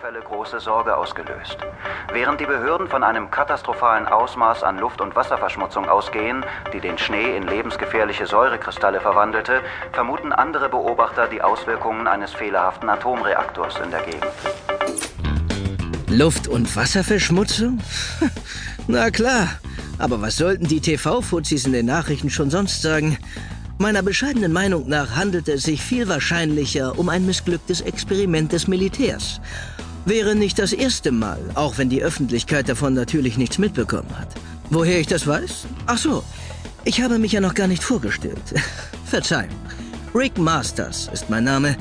Vorfälle große Sorge ausgelöst. Während die Behörden von einem katastrophalen Ausmaß an Luft- und Wasserverschmutzung ausgehen, die den Schnee in lebensgefährliche Säurekristalle verwandelte, vermuten andere Beobachter die Auswirkungen eines fehlerhaften Atomreaktors in der Gegend. Luft- und Wasserverschmutzung? Na klar, aber was sollten die TV-Fuzis in den Nachrichten schon sonst sagen? Meiner bescheidenen Meinung nach handelt es sich viel wahrscheinlicher um ein missglücktes Experiment des Militärs. Wäre nicht das erste Mal, auch wenn die Öffentlichkeit davon natürlich nichts mitbekommen hat. Woher ich das weiß? Ach so, ich habe mich ja noch gar nicht vorgestellt. Verzeihung. Rick Masters ist mein Name,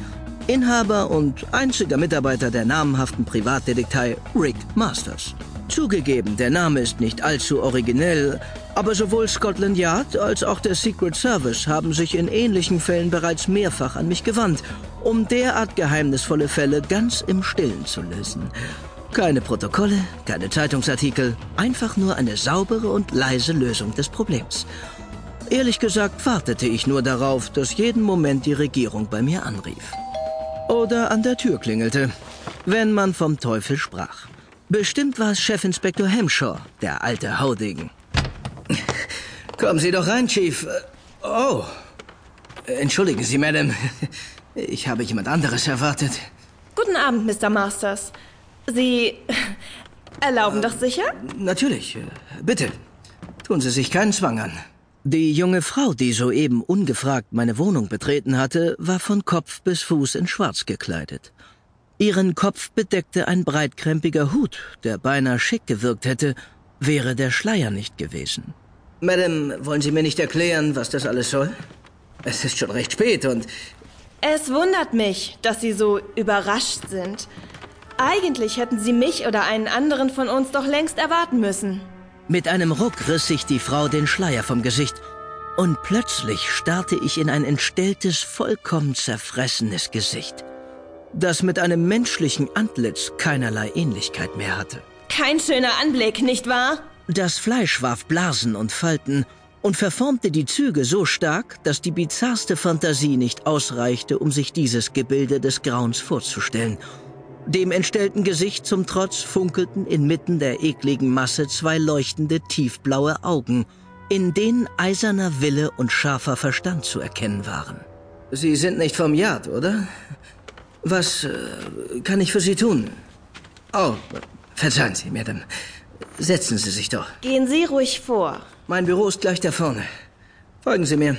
Inhaber und einziger Mitarbeiter der namenhaften Privatdetektei Rick Masters. Zugegeben, der Name ist nicht allzu originell, aber sowohl Scotland Yard als auch der Secret Service haben sich in ähnlichen Fällen bereits mehrfach an mich gewandt, um derart geheimnisvolle Fälle ganz im Stillen zu lösen. Keine Protokolle, keine Zeitungsartikel, einfach nur eine saubere und leise Lösung des Problems. Ehrlich gesagt wartete ich nur darauf, dass jeden Moment die Regierung bei mir anrief. Oder an der Tür klingelte, wenn man vom Teufel sprach. Bestimmt war es Chefinspektor Hemshaw, der alte Haudegen. Kommen Sie doch rein, Chief. Oh. Entschuldigen Sie, Madame. Ich habe jemand anderes erwartet. Guten Abend, Mr. Masters. Sie erlauben doch sicher? Natürlich. Bitte. Tun Sie sich keinen Zwang an. Die junge Frau, die soeben ungefragt meine Wohnung betreten hatte, war von Kopf bis Fuß in Schwarz gekleidet. Ihren Kopf bedeckte ein breitkrempiger Hut, der beinahe schick gewirkt hätte, wäre der Schleier nicht gewesen. Madame, wollen Sie mir nicht erklären, was das alles soll? Es ist schon recht spät und... Es wundert mich, dass Sie so überrascht sind. Eigentlich hätten Sie mich oder einen anderen von uns doch längst erwarten müssen. Mit einem Ruck riss sich die Frau den Schleier vom Gesicht. Und plötzlich starrte ich in ein entstelltes, vollkommen zerfressenes Gesicht das mit einem menschlichen Antlitz keinerlei Ähnlichkeit mehr hatte. Kein schöner Anblick, nicht wahr? Das Fleisch warf Blasen und Falten und verformte die Züge so stark, dass die bizarrste Fantasie nicht ausreichte, um sich dieses Gebilde des Grauens vorzustellen. Dem entstellten Gesicht zum Trotz funkelten inmitten der ekligen Masse zwei leuchtende, tiefblaue Augen, in denen eiserner Wille und scharfer Verstand zu erkennen waren. Sie sind nicht vom Yard, oder? Was äh, kann ich für Sie tun? Oh, verzeihen Sie, Madame. Setzen Sie sich doch. Gehen Sie ruhig vor. Mein Büro ist gleich da vorne. Folgen Sie mir.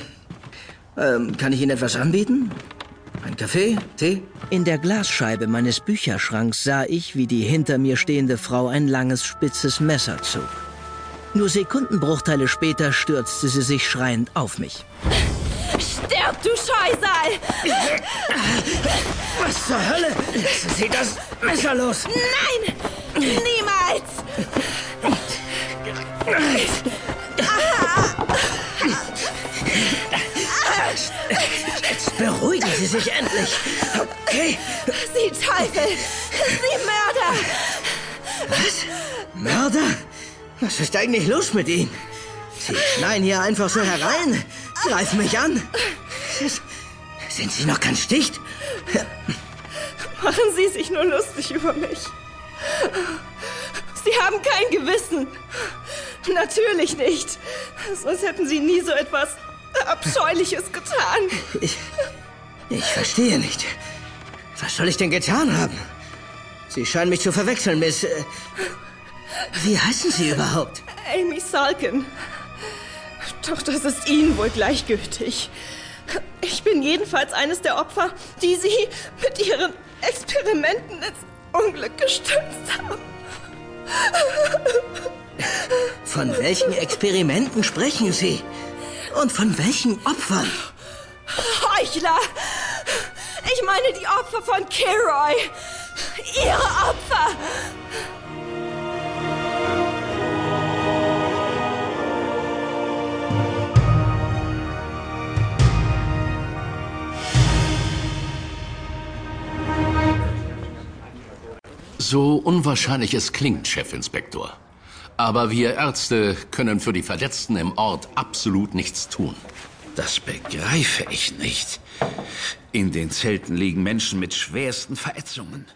Ähm, kann ich Ihnen etwas anbieten? Ein Kaffee? Tee? In der Glasscheibe meines Bücherschranks sah ich, wie die hinter mir stehende Frau ein langes, spitzes Messer zog. Nur Sekundenbruchteile später stürzte sie sich schreiend auf mich. Stirb, du Scheusal! Was zur Hölle? Lassen Sie das Messer los! Nein! Niemals! Jetzt beruhigen Sie sich endlich. Okay. Sie Teufel! Sie Mörder! Was? Mörder? Was ist eigentlich los mit Ihnen? Sie schneien hier einfach so herein, greifen mich an. Sind Sie noch ganz dicht? Machen Sie sich nur lustig über mich. Sie haben kein Gewissen. Natürlich nicht. Sonst hätten Sie nie so etwas Abscheuliches getan. Ich, ich verstehe nicht. Was soll ich denn getan haben? Sie scheinen mich zu verwechseln, Miss. Äh, wie heißen Sie überhaupt? Amy Salkin. Doch das ist Ihnen wohl gleichgültig. Ich bin jedenfalls eines der Opfer, die Sie mit Ihren Experimenten ins Unglück gestürzt haben. Von welchen Experimenten sprechen Sie? Und von welchen Opfern? Heuchler! Ich meine die Opfer von Kilroy. Ihre Opfer! So unwahrscheinlich es klingt, Chefinspektor. Aber wir Ärzte können für die Verletzten im Ort absolut nichts tun. Das begreife ich nicht. In den Zelten liegen Menschen mit schwersten Verätzungen.